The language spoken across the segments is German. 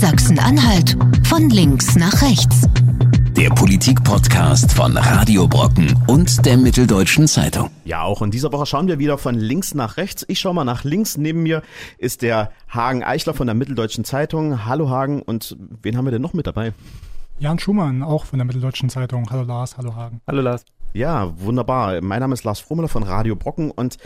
Sachsen-Anhalt von links nach rechts. Der Politik-Podcast von Radio Brocken und der Mitteldeutschen Zeitung. Ja, auch in dieser Woche schauen wir wieder von links nach rechts. Ich schaue mal nach links. Neben mir ist der Hagen Eichler von der Mitteldeutschen Zeitung. Hallo Hagen. Und wen haben wir denn noch mit dabei? Jan Schumann, auch von der Mitteldeutschen Zeitung. Hallo Lars, hallo Hagen. Hallo Lars. Ja, wunderbar. Mein Name ist Lars Frommler von Radio Brocken und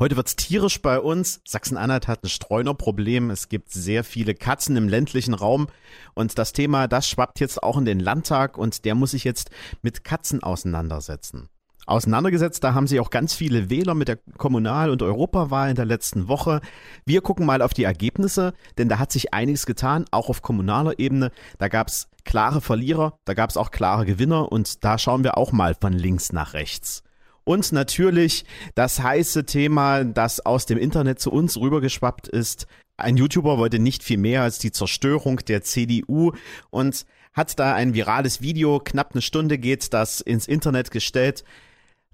Heute wird's tierisch bei uns. Sachsen-Anhalt hat ein Streunerproblem. Es gibt sehr viele Katzen im ländlichen Raum. Und das Thema, das schwappt jetzt auch in den Landtag und der muss sich jetzt mit Katzen auseinandersetzen. Auseinandergesetzt, da haben sich auch ganz viele Wähler mit der Kommunal- und Europawahl in der letzten Woche. Wir gucken mal auf die Ergebnisse, denn da hat sich einiges getan, auch auf kommunaler Ebene. Da gab's klare Verlierer, da gab's auch klare Gewinner und da schauen wir auch mal von links nach rechts. Und natürlich das heiße Thema, das aus dem Internet zu uns rübergeschwappt ist. Ein YouTuber wollte nicht viel mehr als die Zerstörung der CDU und hat da ein virales Video, knapp eine Stunde geht das ins Internet gestellt.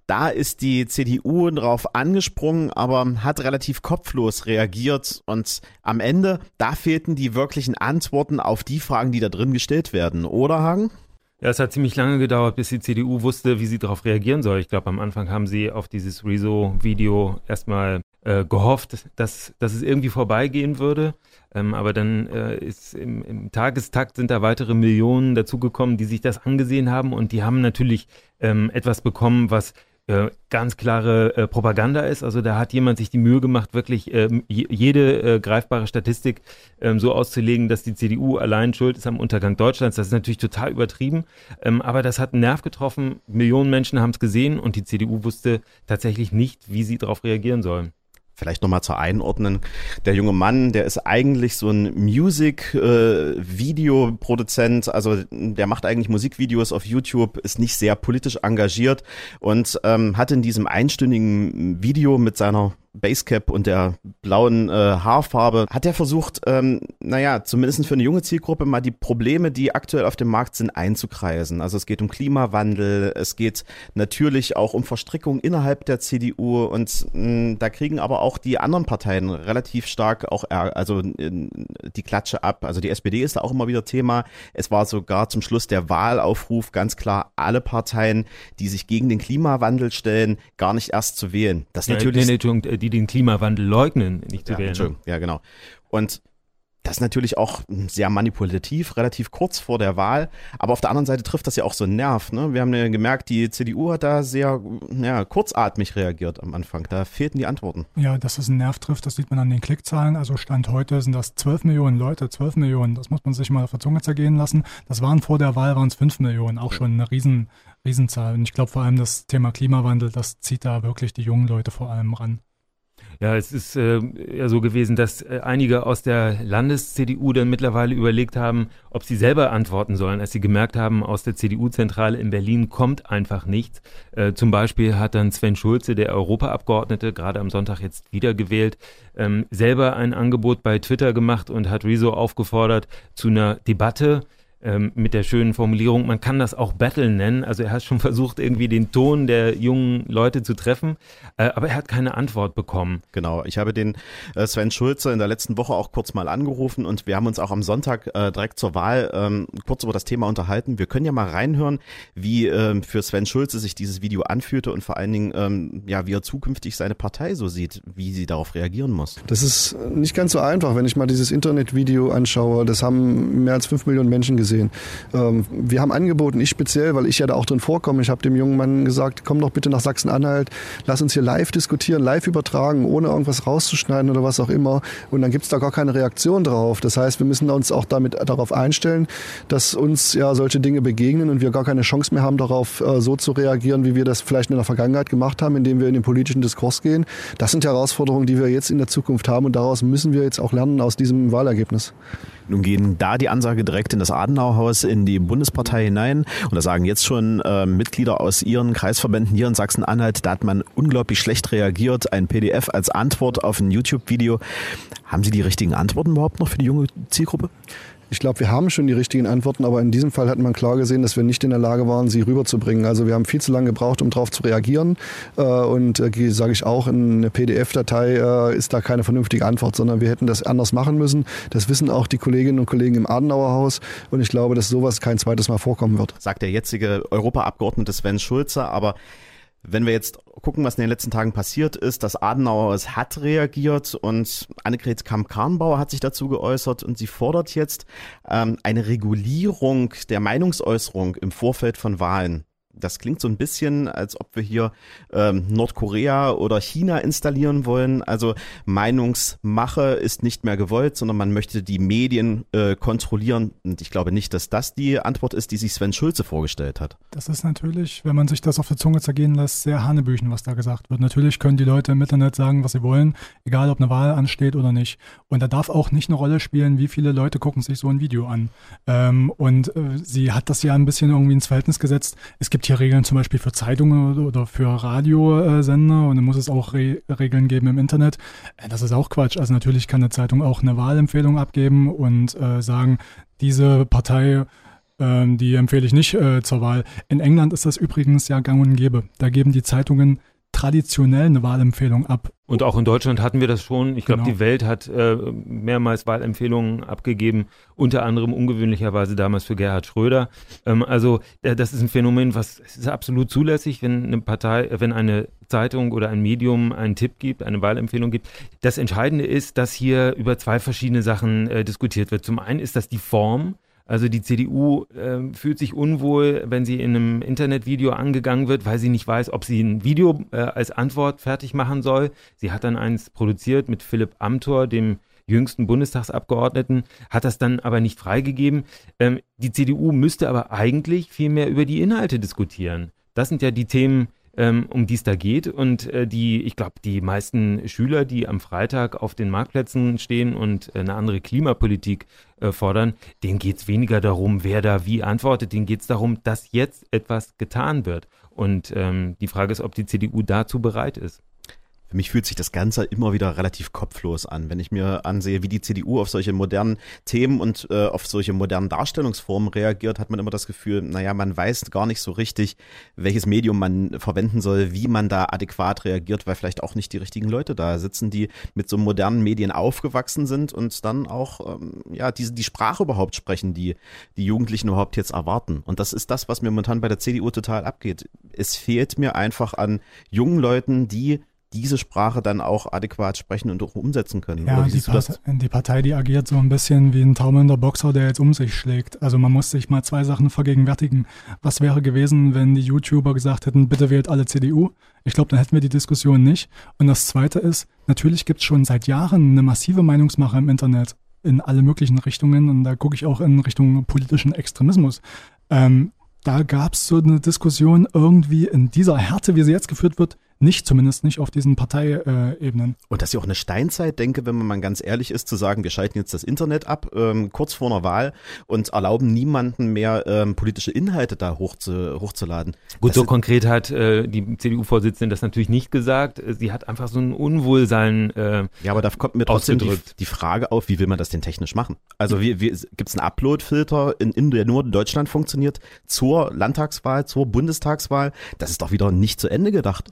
Da ist die CDU drauf angesprungen, aber hat relativ kopflos reagiert und am Ende, da fehlten die wirklichen Antworten auf die Fragen, die da drin gestellt werden, oder Hagen? Ja, es hat ziemlich lange gedauert, bis die CDU wusste, wie sie darauf reagieren soll. Ich glaube, am Anfang haben sie auf dieses Rezo-Video erstmal äh, gehofft, dass, dass es irgendwie vorbeigehen würde. Ähm, aber dann äh, ist im, im, Tagestakt sind da weitere Millionen dazugekommen, die sich das angesehen haben und die haben natürlich ähm, etwas bekommen, was äh, ganz klare äh, Propaganda ist. Also da hat jemand sich die Mühe gemacht, wirklich ähm, jede äh, greifbare Statistik ähm, so auszulegen, dass die CDU allein schuld ist am Untergang Deutschlands. Das ist natürlich total übertrieben, ähm, aber das hat einen Nerv getroffen. Millionen Menschen haben es gesehen und die CDU wusste tatsächlich nicht, wie sie darauf reagieren sollen. Vielleicht nochmal zur Einordnen. Der junge Mann, der ist eigentlich so ein Music-Videoproduzent, äh, also der macht eigentlich Musikvideos auf YouTube, ist nicht sehr politisch engagiert und ähm, hat in diesem einstündigen Video mit seiner Basecap und der blauen äh, Haarfarbe hat er versucht, ähm, naja, zumindest für eine junge Zielgruppe mal die Probleme, die aktuell auf dem Markt sind, einzukreisen. Also es geht um Klimawandel, es geht natürlich auch um Verstrickung innerhalb der CDU und mh, da kriegen aber auch die anderen Parteien relativ stark auch also die Klatsche ab. Also die SPD ist da auch immer wieder Thema. Es war sogar zum Schluss der Wahlaufruf ganz klar, alle Parteien, die sich gegen den Klimawandel stellen, gar nicht erst zu wählen. Das ja, natürlich. Nee, nee, die den Klimawandel leugnen, nicht zu ja, wählen. Entschuldigung, ja genau. Und das ist natürlich auch sehr manipulativ, relativ kurz vor der Wahl. Aber auf der anderen Seite trifft das ja auch so einen Nerv. Ne? Wir haben ja gemerkt, die CDU hat da sehr ja, kurzatmig reagiert am Anfang. Da fehlten die Antworten. Ja, dass es einen Nerv trifft, das sieht man an den Klickzahlen. Also Stand heute sind das 12 Millionen Leute, 12 Millionen. Das muss man sich mal auf der Zunge zergehen lassen. Das waren vor der Wahl, waren es 5 Millionen. Auch schon eine riesen, Riesenzahl. Und ich glaube vor allem das Thema Klimawandel, das zieht da wirklich die jungen Leute vor allem ran. Ja, es ist äh, ja so gewesen, dass äh, einige aus der Landes-CDU dann mittlerweile überlegt haben, ob sie selber antworten sollen, als sie gemerkt haben, aus der CDU-Zentrale in Berlin kommt einfach nichts. Äh, zum Beispiel hat dann Sven Schulze, der Europaabgeordnete, gerade am Sonntag jetzt wiedergewählt, ähm, selber ein Angebot bei Twitter gemacht und hat Rezo aufgefordert zu einer Debatte ähm, mit der schönen Formulierung, man kann das auch Battle nennen. Also er hat schon versucht, irgendwie den Ton der jungen Leute zu treffen, äh, aber er hat keine Antwort bekommen. Genau, ich habe den äh, Sven Schulze in der letzten Woche auch kurz mal angerufen und wir haben uns auch am Sonntag äh, direkt zur Wahl ähm, kurz über das Thema unterhalten. Wir können ja mal reinhören, wie ähm, für Sven Schulze sich dieses Video anfühlte und vor allen Dingen, ähm, ja, wie er zukünftig seine Partei so sieht, wie sie darauf reagieren muss. Das ist nicht ganz so einfach, wenn ich mal dieses Internetvideo anschaue. Das haben mehr als fünf Millionen Menschen gesehen sehen. Ähm, wir haben angeboten, ich speziell, weil ich ja da auch drin vorkomme, ich habe dem jungen Mann gesagt, komm doch bitte nach Sachsen-Anhalt, lass uns hier live diskutieren, live übertragen, ohne irgendwas rauszuschneiden oder was auch immer. Und dann gibt es da gar keine Reaktion drauf. Das heißt, wir müssen uns auch damit darauf einstellen, dass uns ja solche Dinge begegnen und wir gar keine Chance mehr haben, darauf äh, so zu reagieren, wie wir das vielleicht in der Vergangenheit gemacht haben, indem wir in den politischen Diskurs gehen. Das sind Herausforderungen, die wir jetzt in der Zukunft haben und daraus müssen wir jetzt auch lernen aus diesem Wahlergebnis. Nun gehen da die Ansage direkt in das Adenauerhaus in die Bundespartei hinein. Und da sagen jetzt schon äh, Mitglieder aus ihren Kreisverbänden hier in Sachsen-Anhalt, da hat man unglaublich schlecht reagiert. Ein PDF als Antwort auf ein YouTube-Video. Haben Sie die richtigen Antworten überhaupt noch für die junge Zielgruppe? Ich glaube, wir haben schon die richtigen Antworten, aber in diesem Fall hat man klar gesehen, dass wir nicht in der Lage waren, sie rüberzubringen. Also wir haben viel zu lange gebraucht, um darauf zu reagieren. Äh, und äh, sage ich auch, in eine PDF-Datei äh, ist da keine vernünftige Antwort, sondern wir hätten das anders machen müssen. Das wissen auch die Kolleginnen und Kollegen im Adenauer Haus. Und ich glaube, dass sowas kein zweites Mal vorkommen wird. Sagt der jetzige Europaabgeordnete Sven Schulze, aber wenn wir jetzt gucken, was in den letzten Tagen passiert ist, Adenauer es hat reagiert und Annegret Kamp-Karrenbauer hat sich dazu geäußert und sie fordert jetzt ähm, eine Regulierung der Meinungsäußerung im Vorfeld von Wahlen. Das klingt so ein bisschen, als ob wir hier ähm, Nordkorea oder China installieren wollen. Also Meinungsmache ist nicht mehr gewollt, sondern man möchte die Medien äh, kontrollieren. Und ich glaube nicht, dass das die Antwort ist, die sich Sven Schulze vorgestellt hat. Das ist natürlich, wenn man sich das auf der Zunge zergehen lässt, sehr Hanebüchen, was da gesagt wird. Natürlich können die Leute im Internet sagen, was sie wollen, egal ob eine Wahl ansteht oder nicht. Und da darf auch nicht eine Rolle spielen, wie viele Leute gucken sich so ein Video an. Ähm, und äh, sie hat das ja ein bisschen irgendwie ins Verhältnis gesetzt. Es gibt gibt hier Regeln zum Beispiel für Zeitungen oder für Radiosender und dann muss es auch Re Regeln geben im Internet. Äh, das ist auch Quatsch. Also natürlich kann eine Zeitung auch eine Wahlempfehlung abgeben und äh, sagen, diese Partei ähm, die empfehle ich nicht äh, zur Wahl. In England ist das übrigens ja gang und gäbe. Da geben die Zeitungen traditionell eine Wahlempfehlung ab. Und auch in Deutschland hatten wir das schon. Ich glaube, genau. die Welt hat äh, mehrmals Wahlempfehlungen abgegeben, unter anderem ungewöhnlicherweise damals für Gerhard Schröder. Ähm, also äh, das ist ein Phänomen, was ist absolut zulässig, wenn eine Partei, wenn eine Zeitung oder ein Medium einen Tipp gibt, eine Wahlempfehlung gibt. Das Entscheidende ist, dass hier über zwei verschiedene Sachen äh, diskutiert wird. Zum einen ist das die Form. Also die CDU äh, fühlt sich unwohl, wenn sie in einem Internetvideo angegangen wird, weil sie nicht weiß, ob sie ein Video äh, als Antwort fertig machen soll. Sie hat dann eins produziert mit Philipp Amthor, dem jüngsten Bundestagsabgeordneten, hat das dann aber nicht freigegeben. Ähm, die CDU müsste aber eigentlich viel mehr über die Inhalte diskutieren. Das sind ja die Themen, ähm, um die es da geht. Und äh, die, ich glaube, die meisten Schüler, die am Freitag auf den Marktplätzen stehen und äh, eine andere Klimapolitik äh, fordern, denen geht es weniger darum, wer da wie antwortet. Denen geht es darum, dass jetzt etwas getan wird. Und ähm, die Frage ist, ob die CDU dazu bereit ist. Für mich fühlt sich das Ganze immer wieder relativ kopflos an, wenn ich mir ansehe, wie die CDU auf solche modernen Themen und äh, auf solche modernen Darstellungsformen reagiert, hat man immer das Gefühl, naja, man weiß gar nicht so richtig, welches Medium man verwenden soll, wie man da adäquat reagiert, weil vielleicht auch nicht die richtigen Leute da sitzen, die mit so modernen Medien aufgewachsen sind und dann auch ähm, ja diese die Sprache überhaupt sprechen, die die Jugendlichen überhaupt jetzt erwarten. Und das ist das, was mir momentan bei der CDU total abgeht. Es fehlt mir einfach an jungen Leuten, die diese Sprache dann auch adäquat sprechen und auch umsetzen können. Ja, die, Part die, Partei, die agiert so ein bisschen wie ein taumelnder Boxer, der jetzt um sich schlägt. Also man muss sich mal zwei Sachen vergegenwärtigen. Was wäre gewesen, wenn die YouTuber gesagt hätten, bitte wählt alle CDU? Ich glaube, dann hätten wir die Diskussion nicht. Und das Zweite ist, natürlich gibt es schon seit Jahren eine massive Meinungsmache im Internet in alle möglichen Richtungen. Und da gucke ich auch in Richtung politischen Extremismus. Ähm, da gab es so eine Diskussion irgendwie in dieser Härte, wie sie jetzt geführt wird, nicht, zumindest nicht auf diesen Parteiebenen. Und das ist ja auch eine Steinzeit, denke, wenn man mal ganz ehrlich ist, zu sagen, wir schalten jetzt das Internet ab, ähm, kurz vor einer Wahl und erlauben niemanden mehr ähm, politische Inhalte da hoch zu, hochzuladen. Gut, das so konkret hat äh, die CDU-Vorsitzende das natürlich nicht gesagt. Sie hat einfach so ein Unwohlsein äh, Ja, aber da kommt mir trotzdem die, die, Frage auf, wie will man das denn technisch machen? Also wie, wie, gibt es einen Upload-Filter, in, in, der nur in Deutschland funktioniert, zur Landtagswahl, zur Bundestagswahl? Das ist doch wieder nicht zu Ende gedacht.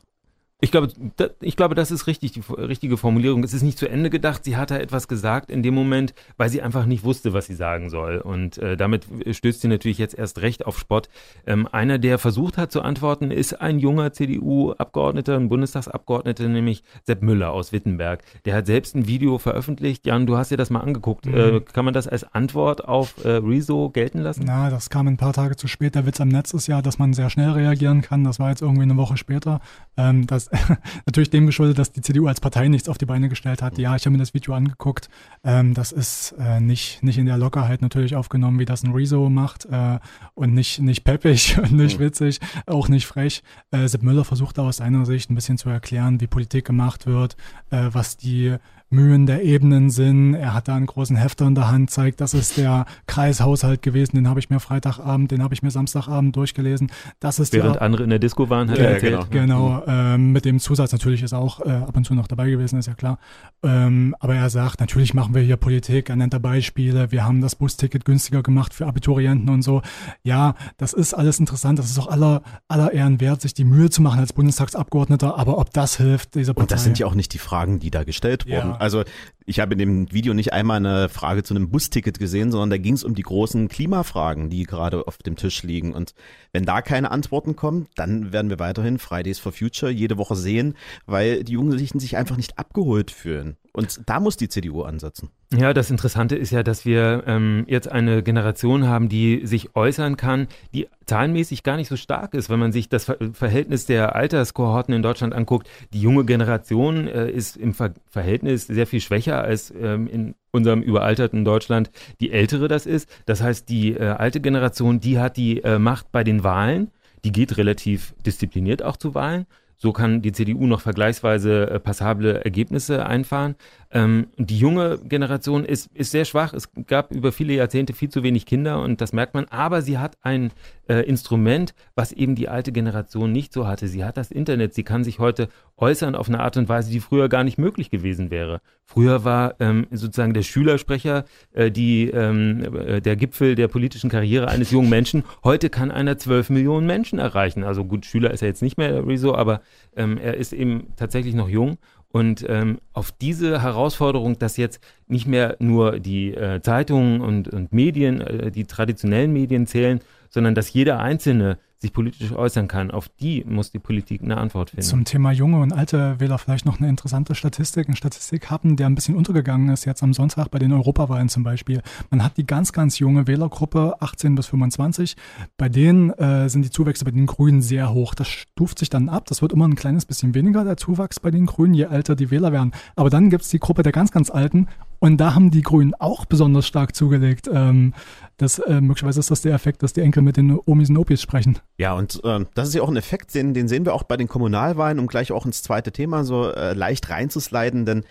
Ich glaube, da, ich glaube, das ist richtig, die richtige Formulierung. Es ist nicht zu Ende gedacht. Sie hat da etwas gesagt in dem Moment, weil sie einfach nicht wusste, was sie sagen soll. Und äh, damit stößt sie natürlich jetzt erst recht auf Spott. Ähm, einer, der versucht hat zu antworten, ist ein junger CDU-Abgeordneter, ein Bundestagsabgeordneter, nämlich Sepp Müller aus Wittenberg. Der hat selbst ein Video veröffentlicht. Jan, du hast dir das mal angeguckt. Mhm. Äh, kann man das als Antwort auf äh, Rezo gelten lassen? Na, das kam ein paar Tage zu spät. Der Witz am Netz ist ja, dass man sehr schnell reagieren kann. Das war jetzt irgendwie eine Woche später. Ähm, das natürlich dem geschuldet, dass die CDU als Partei nichts auf die Beine gestellt hat. Ja, ich habe mir das Video angeguckt. Ähm, das ist äh, nicht, nicht in der Lockerheit natürlich aufgenommen, wie das ein Rezo macht äh, und nicht, nicht peppig und nicht witzig, auch nicht frech. Äh, Sepp Müller versucht aus seiner Sicht ein bisschen zu erklären, wie Politik gemacht wird, äh, was die Mühen der Ebenen sind. Er hat da einen großen Hefter in der Hand, zeigt, das ist der Kreishaushalt gewesen, den habe ich mir Freitagabend, den habe ich mir Samstagabend durchgelesen. Das ist Während die, andere in der Disco waren, hat Ja, er ja, erzählt. genau. Genau, ähm, mit dem Zusatz natürlich ist auch äh, ab und zu noch dabei gewesen, ist ja klar. Ähm, aber er sagt, natürlich machen wir hier Politik, er nennt da Beispiele, wir haben das Busticket günstiger gemacht für Abiturienten und so. Ja, das ist alles interessant, das ist auch aller, aller Ehren wert, sich die Mühe zu machen als Bundestagsabgeordneter, aber ob das hilft, dieser Partei. Und das sind ja auch nicht die Fragen, die da gestellt wurden. Ja. Also ich habe in dem Video nicht einmal eine Frage zu einem Busticket gesehen, sondern da ging es um die großen Klimafragen, die gerade auf dem Tisch liegen. Und wenn da keine Antworten kommen, dann werden wir weiterhin Fridays for Future jede Woche sehen, weil die Jugendlichen sich einfach nicht abgeholt fühlen. Und da muss die CDU ansetzen. Ja, das Interessante ist ja, dass wir ähm, jetzt eine Generation haben, die sich äußern kann, die zahlenmäßig gar nicht so stark ist. Wenn man sich das Ver Verhältnis der Alterskohorten in Deutschland anguckt, die junge Generation äh, ist im Ver Verhältnis sehr viel schwächer als ähm, in unserem überalterten Deutschland die ältere das ist. Das heißt, die äh, alte Generation, die hat die äh, Macht bei den Wahlen. Die geht relativ diszipliniert auch zu Wahlen. So kann die CDU noch vergleichsweise äh, passable Ergebnisse einfahren. Ähm, die junge Generation ist, ist sehr schwach. Es gab über viele Jahrzehnte viel zu wenig Kinder und das merkt man. Aber sie hat ein äh, Instrument, was eben die alte Generation nicht so hatte. Sie hat das Internet. Sie kann sich heute äußern auf eine Art und Weise, die früher gar nicht möglich gewesen wäre. Früher war ähm, sozusagen der Schülersprecher äh, die, ähm, äh, der Gipfel der politischen Karriere eines jungen Menschen. Heute kann einer zwölf Millionen Menschen erreichen. Also gut, Schüler ist er jetzt nicht mehr Rezo, aber ähm, er ist eben tatsächlich noch jung. Und ähm, auf diese Herausforderung, dass jetzt nicht mehr nur die äh, Zeitungen und, und Medien, äh, die traditionellen Medien zählen, sondern dass jeder Einzelne sich politisch äußern kann, auf die muss die Politik eine Antwort finden. Zum Thema junge und alte Wähler vielleicht noch eine interessante Statistik, ein Statistikhappen, der ein bisschen untergegangen ist jetzt am Sonntag bei den Europawahlen zum Beispiel. Man hat die ganz, ganz junge Wählergruppe 18 bis 25. Bei denen äh, sind die Zuwächse bei den Grünen sehr hoch. Das stuft sich dann ab. Das wird immer ein kleines bisschen weniger, der Zuwachs bei den Grünen, je älter die Wähler werden. Aber dann gibt es die Gruppe der ganz, ganz Alten und da haben die Grünen auch besonders stark zugelegt. Ähm, das, äh, möglicherweise ist das der Effekt, dass die Enkel mit den Omis und Opis sprechen. Ja, und ähm, das ist ja auch ein Effekt, den, den sehen wir auch bei den Kommunalwahlen, um gleich auch ins zweite Thema so äh, leicht reinzusliden, denn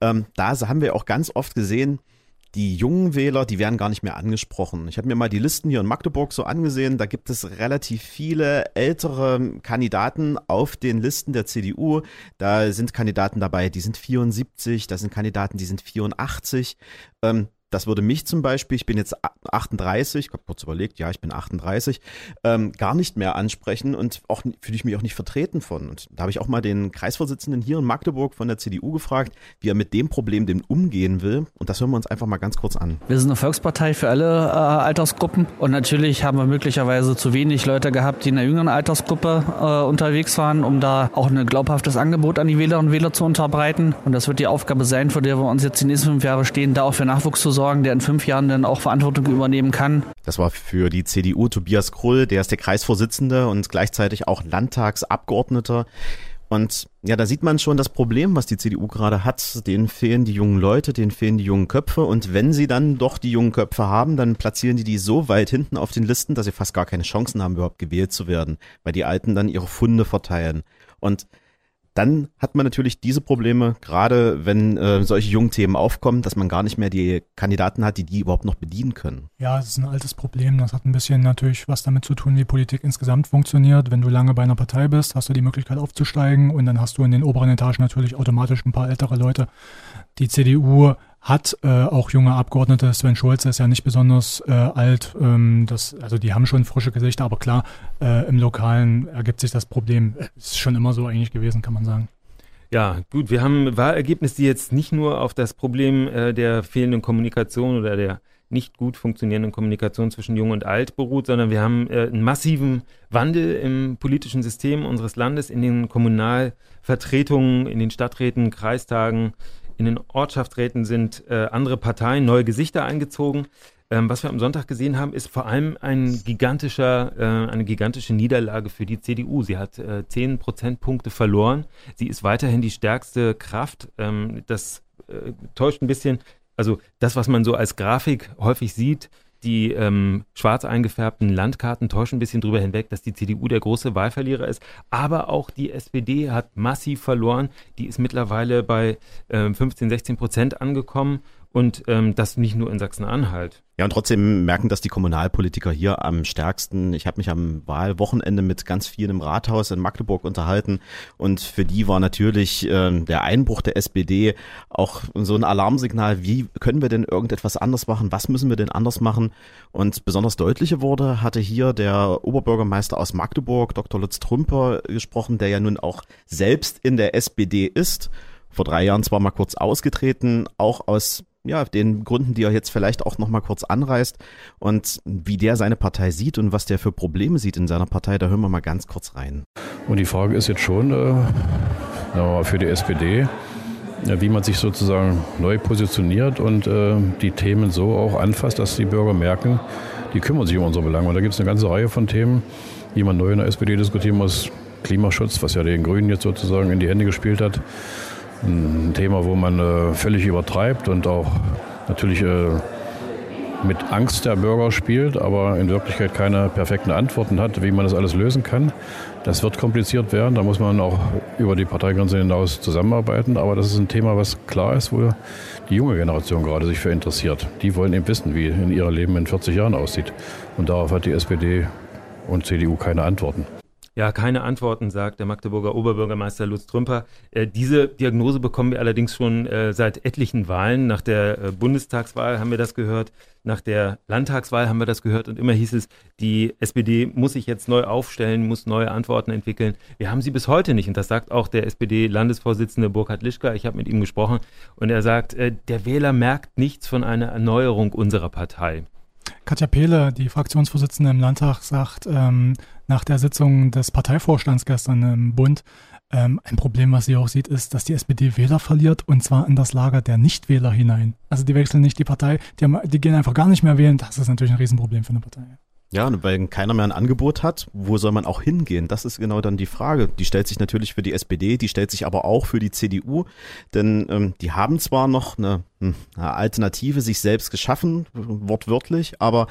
ähm, da haben wir auch ganz oft gesehen, die jungen Wähler, die werden gar nicht mehr angesprochen. Ich habe mir mal die Listen hier in Magdeburg so angesehen, da gibt es relativ viele ältere Kandidaten auf den Listen der CDU. Da sind Kandidaten dabei, die sind 74, da sind Kandidaten, die sind 84. Ähm, das würde mich zum Beispiel, ich bin jetzt 38, ich habe kurz überlegt, ja, ich bin 38, ähm, gar nicht mehr ansprechen und auch fühle ich mich auch nicht vertreten von. Und da habe ich auch mal den Kreisvorsitzenden hier in Magdeburg von der CDU gefragt, wie er mit dem Problem denn umgehen will. Und das hören wir uns einfach mal ganz kurz an. Wir sind eine Volkspartei für alle äh, Altersgruppen und natürlich haben wir möglicherweise zu wenig Leute gehabt, die in der jüngeren Altersgruppe äh, unterwegs waren, um da auch ein glaubhaftes Angebot an die Wählerinnen und Wähler zu unterbreiten. Und das wird die Aufgabe sein, vor der wir uns jetzt die nächsten fünf Jahre stehen, da auch für Nachwuchs zu sorgen, der in fünf Jahren dann auch Verantwortung übernehmen kann. Das war für die CDU Tobias Krull, der ist der Kreisvorsitzende und gleichzeitig auch Landtagsabgeordneter. Und ja, da sieht man schon das Problem, was die CDU gerade hat. Denen fehlen die jungen Leute, denen fehlen die jungen Köpfe. Und wenn sie dann doch die jungen Köpfe haben, dann platzieren die die so weit hinten auf den Listen, dass sie fast gar keine Chancen haben, überhaupt gewählt zu werden, weil die Alten dann ihre Funde verteilen. Und dann hat man natürlich diese Probleme, gerade wenn äh, solche jungen Themen aufkommen, dass man gar nicht mehr die Kandidaten hat, die die überhaupt noch bedienen können. Ja, es ist ein altes Problem. Das hat ein bisschen natürlich was damit zu tun, wie Politik insgesamt funktioniert. Wenn du lange bei einer Partei bist, hast du die Möglichkeit aufzusteigen und dann hast du in den oberen Etagen natürlich automatisch ein paar ältere Leute. Die CDU hat äh, auch junge Abgeordnete. Sven Schulze ist ja nicht besonders äh, alt. Ähm, das, also die haben schon frische Gesichter, aber klar, äh, im Lokalen ergibt sich das Problem. Ist schon immer so eigentlich gewesen, kann man sagen. Ja, gut, wir haben Wahlergebnisse, die jetzt nicht nur auf das Problem äh, der fehlenden Kommunikation oder der nicht gut funktionierenden Kommunikation zwischen Jung und Alt beruht, sondern wir haben äh, einen massiven Wandel im politischen System unseres Landes, in den Kommunalvertretungen, in den Stadträten, Kreistagen, in den Ortschaftsräten sind äh, andere Parteien, neue Gesichter eingezogen. Ähm, was wir am Sonntag gesehen haben, ist vor allem ein gigantischer, äh, eine gigantische Niederlage für die CDU. Sie hat äh, 10 Prozentpunkte verloren. Sie ist weiterhin die stärkste Kraft. Ähm, das äh, täuscht ein bisschen. Also das, was man so als Grafik häufig sieht, Die ähm, schwarz eingefärbten Landkarten täuschen ein bisschen drüber hinweg, dass die CDU der große Wahlverlierer ist. Aber auch die SPD hat massiv verloren. Die ist mittlerweile bei äh, 15, 16 Prozent angekommen. Und ähm, das nicht nur in Sachsen-Anhalt. Ja, und trotzdem merken das die Kommunalpolitiker hier am stärksten. Ich habe mich am Wahlwochenende mit ganz vielen im Rathaus in Magdeburg unterhalten und für die war natürlich äh, der Einbruch der SPD auch so ein Alarmsignal, wie können wir denn irgendetwas anders machen, was müssen wir denn anders machen? Und besonders deutliche Worte hatte hier der Oberbürgermeister aus Magdeburg, Dr. Lutz Trümper, gesprochen, der ja nun auch selbst in der SPD ist vor drei Jahren zwar mal kurz ausgetreten, auch aus ja, den Gründen, die er jetzt vielleicht auch noch mal kurz anreißt und wie der seine Partei sieht und was der für Probleme sieht in seiner Partei, da hören wir mal ganz kurz rein. Und die Frage ist jetzt schon äh, für die SPD, wie man sich sozusagen neu positioniert und äh, die Themen so auch anfasst, dass die Bürger merken, die kümmern sich um unsere Belange. Und da gibt es eine ganze Reihe von Themen, die man neu in der SPD diskutieren muss. Klimaschutz, was ja den Grünen jetzt sozusagen in die Hände gespielt hat ein Thema, wo man äh, völlig übertreibt und auch natürlich äh, mit Angst der Bürger spielt, aber in Wirklichkeit keine perfekten Antworten hat, wie man das alles lösen kann. Das wird kompliziert werden, da muss man auch über die Parteigrenzen hinaus zusammenarbeiten, aber das ist ein Thema, was klar ist, wo die junge Generation gerade sich für interessiert. Die wollen eben wissen, wie in ihr Leben in 40 Jahren aussieht. Und darauf hat die SPD und CDU keine Antworten. Ja, keine Antworten, sagt der Magdeburger Oberbürgermeister Lutz Trümper. Äh, diese Diagnose bekommen wir allerdings schon äh, seit etlichen Wahlen. Nach der äh, Bundestagswahl haben wir das gehört, nach der Landtagswahl haben wir das gehört und immer hieß es, die SPD muss sich jetzt neu aufstellen, muss neue Antworten entwickeln. Wir haben sie bis heute nicht und das sagt auch der SPD-Landesvorsitzende Burkhard Lischka. Ich habe mit ihm gesprochen und er sagt, äh, der Wähler merkt nichts von einer Erneuerung unserer Partei. Katja Pehle, die Fraktionsvorsitzende im Landtag, sagt ähm, nach der Sitzung des Parteivorstands gestern im Bund, ähm, ein Problem, was sie auch sieht, ist, dass die SPD Wähler verliert und zwar in das Lager der Nichtwähler hinein. Also die wechseln nicht die Partei, die, haben, die gehen einfach gar nicht mehr wählen. Das ist natürlich ein Riesenproblem für eine Partei. Ja, und weil keiner mehr ein Angebot hat, wo soll man auch hingehen? Das ist genau dann die Frage. Die stellt sich natürlich für die SPD, die stellt sich aber auch für die CDU, denn ähm, die haben zwar noch eine, hm, eine Alternative sich selbst geschaffen, wortwörtlich, aber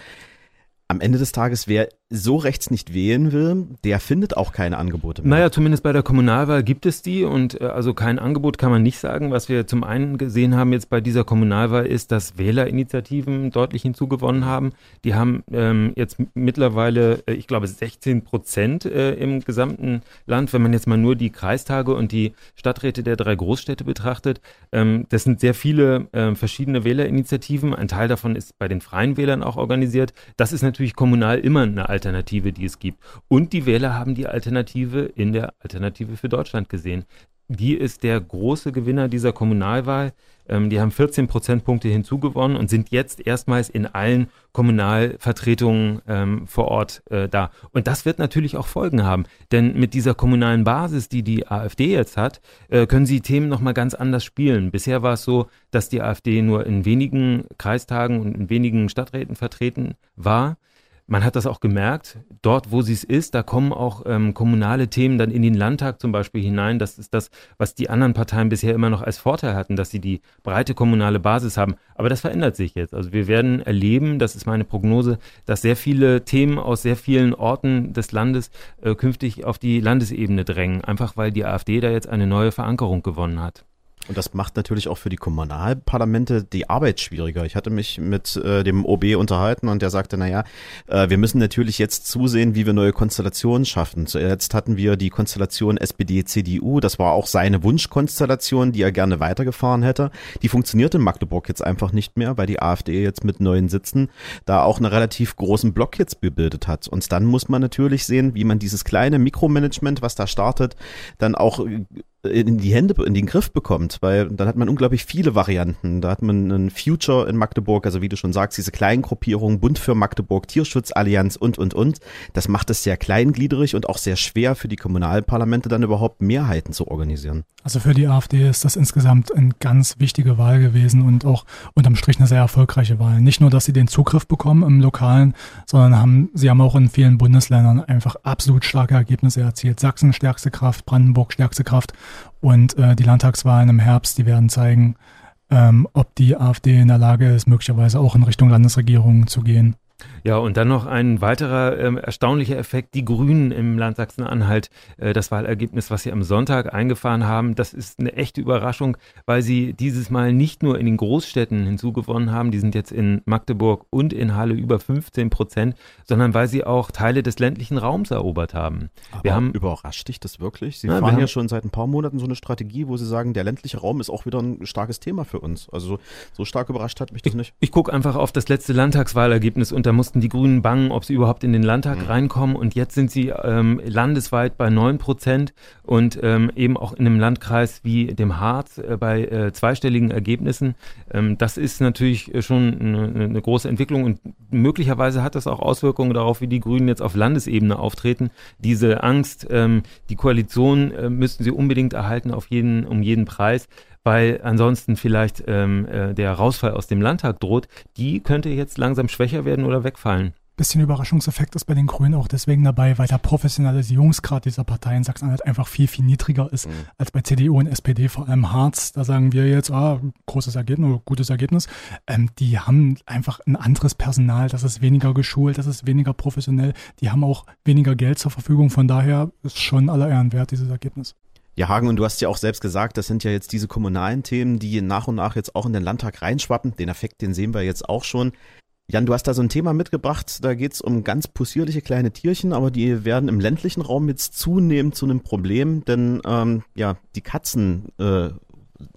am Ende des Tages, wer so rechts nicht wählen will, der findet auch keine Angebote mehr. Naja, zumindest bei der Kommunalwahl gibt es die und äh, also kein Angebot kann man nicht sagen. Was wir zum einen gesehen haben jetzt bei dieser Kommunalwahl ist, dass Wählerinitiativen deutlich hinzugewonnen haben. Die haben ähm, jetzt mittlerweile, äh, ich glaube, 16 Prozent äh, im gesamten Land, wenn man jetzt mal nur die Kreistage und die Stadträte der drei Großstädte betrachtet. Ähm, das sind sehr viele äh, verschiedene Wählerinitiativen. Ein Teil davon ist bei den Freien Wählern auch organisiert. Das ist natürlich kommunal immer eine Alternative, die es gibt. Und die Wähler haben die Alternative in der Alternative für Deutschland gesehen. Die ist der große Gewinner dieser Kommunalwahl. Ähm, die haben 14 Prozentpunkte hinzugewonnen und sind jetzt erstmals in allen Kommunalvertretungen ähm, vor Ort äh, da. Und das wird natürlich auch Folgen haben. Denn mit dieser kommunalen Basis, die die AfD jetzt hat, äh, können sie Themen nochmal ganz anders spielen. Bisher war es so, dass die AfD nur in wenigen Kreistagen und in wenigen Stadträten vertreten war. Man hat das auch gemerkt, dort, wo sie es ist, da kommen auch ähm, kommunale Themen dann in den Landtag zum Beispiel hinein. Das ist das, was die anderen Parteien bisher immer noch als Vorteil hatten, dass sie die breite kommunale Basis haben. Aber das verändert sich jetzt. Also wir werden erleben, das ist meine Prognose, dass sehr viele Themen aus sehr vielen Orten des Landes äh, künftig auf die Landesebene drängen, einfach weil die AfD da jetzt eine neue Verankerung gewonnen hat. Und das macht natürlich auch für die Kommunalparlamente die Arbeit schwieriger. Ich hatte mich mit äh, dem OB unterhalten und der sagte, naja, äh, wir müssen natürlich jetzt zusehen, wie wir neue Konstellationen schaffen. Zuletzt hatten wir die Konstellation SPD-CDU. Das war auch seine Wunschkonstellation, die er gerne weitergefahren hätte. Die funktioniert in Magdeburg jetzt einfach nicht mehr, weil die AfD jetzt mit neuen Sitzen da auch einen relativ großen Block jetzt gebildet hat. Und dann muss man natürlich sehen, wie man dieses kleine Mikromanagement, was da startet, dann auch in die Hände, in den Griff bekommt, weil dann hat man unglaublich viele Varianten. Da hat man einen Future in Magdeburg, also wie du schon sagst, diese kleinen Gruppierungen, Bund für Magdeburg, Tierschutzallianz und, und, und. Das macht es sehr kleingliedrig und auch sehr schwer für die Kommunalparlamente dann überhaupt Mehrheiten zu organisieren. Also für die AfD ist das insgesamt eine ganz wichtige Wahl gewesen und auch unterm Strich eine sehr erfolgreiche Wahl. Nicht nur, dass sie den Zugriff bekommen im Lokalen, sondern haben, sie haben auch in vielen Bundesländern einfach absolut starke Ergebnisse erzielt. Sachsen stärkste Kraft, Brandenburg stärkste Kraft und äh, die Landtagswahlen im Herbst, die werden zeigen, ähm, ob die AfD in der Lage ist, möglicherweise auch in Richtung Landesregierung zu gehen. Ja, und dann noch ein weiterer äh, erstaunlicher Effekt. Die Grünen im Land Sachsen-Anhalt, äh, das Wahlergebnis, was sie am Sonntag eingefahren haben, das ist eine echte Überraschung, weil sie dieses Mal nicht nur in den Großstädten hinzugewonnen haben, die sind jetzt in Magdeburg und in Halle über 15 Prozent, sondern weil sie auch Teile des ländlichen Raums erobert haben. Aber Wir haben überrascht dich das wirklich? Sie fahren haben- ja schon seit ein paar Monaten so eine Strategie, wo sie sagen, der ländliche Raum ist auch wieder ein starkes Thema für uns. Also so stark überrascht hat mich das nicht. Ich gucke einfach auf das letzte Landtagswahlergebnis und da mussten die Grünen bangen, ob sie überhaupt in den Landtag reinkommen. Und jetzt sind sie ähm, landesweit bei 9 Prozent und ähm, eben auch in einem Landkreis wie dem Harz äh, bei äh, zweistelligen Ergebnissen. Ähm, das ist natürlich äh, schon eine, eine große Entwicklung und möglicherweise hat das auch Auswirkungen darauf, wie die Grünen jetzt auf Landesebene auftreten. Diese Angst, ähm, die Koalition äh, müssten sie unbedingt erhalten auf jeden, um jeden Preis weil ansonsten vielleicht ähm, äh, der Rausfall aus dem Landtag droht, die könnte jetzt langsam schwächer werden oder wegfallen. Bisschen Überraschungseffekt ist bei den Grünen auch deswegen dabei, weil der Professionalisierungsgrad dieser Partei in Sachsen-Anhalt einfach viel, viel niedriger ist als bei CDU und SPD, vor allem Harz. Da sagen wir jetzt, ah, großes Ergebnis oder gutes Ergebnis. Ähm, die haben einfach ein anderes Personal, das ist weniger geschult, das ist weniger professionell. Die haben auch weniger Geld zur Verfügung. Von daher ist schon aller Ehren wert, dieses Ergebnis. Ja, Hagen, und du hast ja auch selbst gesagt, das sind ja jetzt diese kommunalen Themen, die nach und nach jetzt auch in den Landtag reinschwappen. Den Effekt, den sehen wir jetzt auch schon. Jan, du hast da so ein Thema mitgebracht, da geht's um ganz possierliche kleine Tierchen, aber die werden im ländlichen Raum jetzt zunehmend zu einem Problem, denn ähm, ja, die Katzen äh,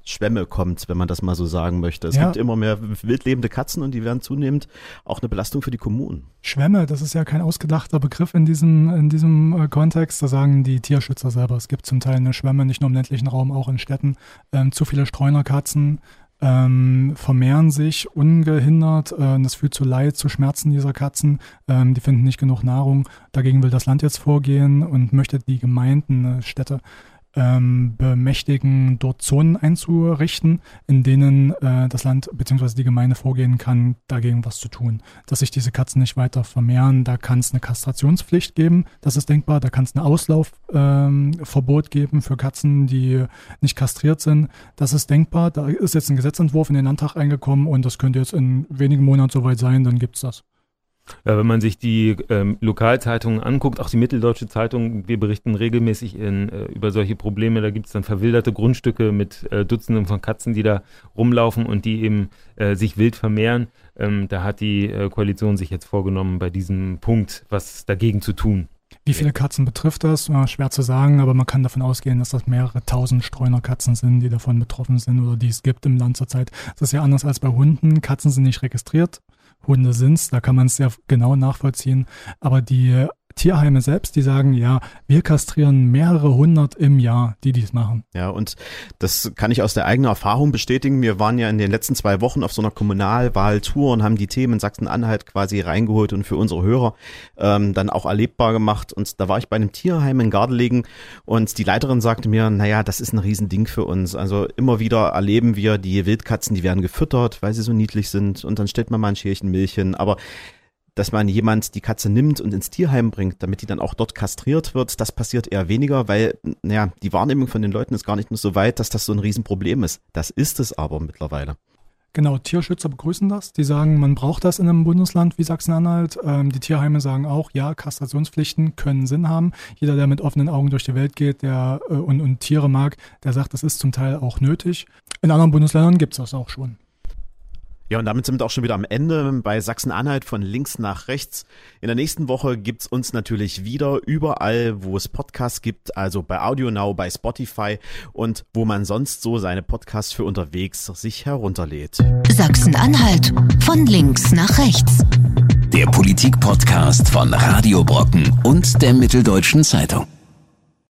Schwemme kommt, wenn man das mal so sagen möchte. Es Ja. gibt immer mehr wildlebende Katzen und die werden zunehmend auch eine Belastung für die Kommunen. Schwämme, das ist ja kein ausgedachter Begriff in diesem, in diesem äh, Kontext. Da sagen die Tierschützer selber, es gibt zum Teil eine Schwämme, nicht nur im ländlichen Raum, auch in Städten. Ähm, zu viele Streunerkatzen ähm, vermehren sich ungehindert. Äh, und das führt zu Leid, zu Schmerzen dieser Katzen. Ähm, die finden nicht genug Nahrung. Dagegen will das Land jetzt vorgehen und möchte die Gemeinden, äh, Städte ähm, bemächtigen, dort Zonen einzurichten, in denen äh, das Land bzw. die Gemeinde vorgehen kann, dagegen was zu tun. Dass sich diese Katzen nicht weiter vermehren, da kann es eine Kastrationspflicht geben, das ist denkbar, da kann es ein Auslaufverbot ähm, geben für Katzen, die nicht kastriert sind, das ist denkbar. Da ist jetzt ein Gesetzentwurf in den Landtag eingekommen und das könnte jetzt in wenigen Monaten soweit sein, dann gibt's das. Ja, wenn man sich die ähm, Lokalzeitungen anguckt, auch die Mitteldeutsche Zeitung, wir berichten regelmäßig in, äh, über solche Probleme. Da gibt es dann verwilderte Grundstücke mit äh, Dutzenden von Katzen, die da rumlaufen und die eben äh, sich wild vermehren. Ähm, da hat die äh, Koalition sich jetzt vorgenommen, bei diesem Punkt was dagegen zu tun. Wie viele Katzen betrifft das? Ja, schwer zu sagen, aber man kann davon ausgehen, dass das mehrere tausend Streunerkatzen sind, die davon betroffen sind oder die es gibt im Land zurzeit. Das ist ja anders als bei Hunden. Katzen sind nicht registriert. Hunde sind's, da kann man es sehr genau nachvollziehen. Aber die Tierheime selbst, die sagen, ja, wir kastrieren mehrere hundert im Jahr, die dies machen. Ja, und das kann ich aus der eigenen Erfahrung bestätigen. Wir waren ja in den letzten zwei Wochen auf so einer Kommunalwahltour und haben die Themen in Sachsen-Anhalt quasi reingeholt und für unsere Hörer ähm, dann auch erlebbar gemacht. Und da war ich bei einem Tierheim in Gardelegen und die Leiterin sagte mir, naja, das ist ein Riesending für uns. Also immer wieder erleben wir die Wildkatzen, die werden gefüttert, weil sie so niedlich sind und dann stellt man mal ein Schälchen Milch hin. Aber dass man jemand die Katze nimmt und ins Tierheim bringt, damit die dann auch dort kastriert wird, das passiert eher weniger, weil, naja, die Wahrnehmung von den Leuten ist gar nicht mehr so weit, dass das so ein Riesenproblem ist. Das ist es aber mittlerweile. Genau, Tierschützer begrüßen das. Die sagen, man braucht das in einem Bundesland wie Sachsen-Anhalt. Ähm, die Tierheime sagen auch, ja, Kastrationspflichten können Sinn haben. Jeder, der mit offenen Augen durch die Welt geht der, äh, und, und Tiere mag, der sagt, das ist zum Teil auch nötig. In anderen Bundesländern gibt's das auch schon. Ja, und damit sind wir auch schon wieder am Ende bei Sachsen-Anhalt von links nach rechts. In der nächsten Woche gibt's uns natürlich wieder überall, wo es Podcasts gibt, also bei AudioNow, bei Spotify und wo man sonst so seine Podcasts für unterwegs sich herunterlädt. Sachsen-Anhalt von links nach rechts. Der Politik-Podcast von Radio Brocken und der Mitteldeutschen Zeitung.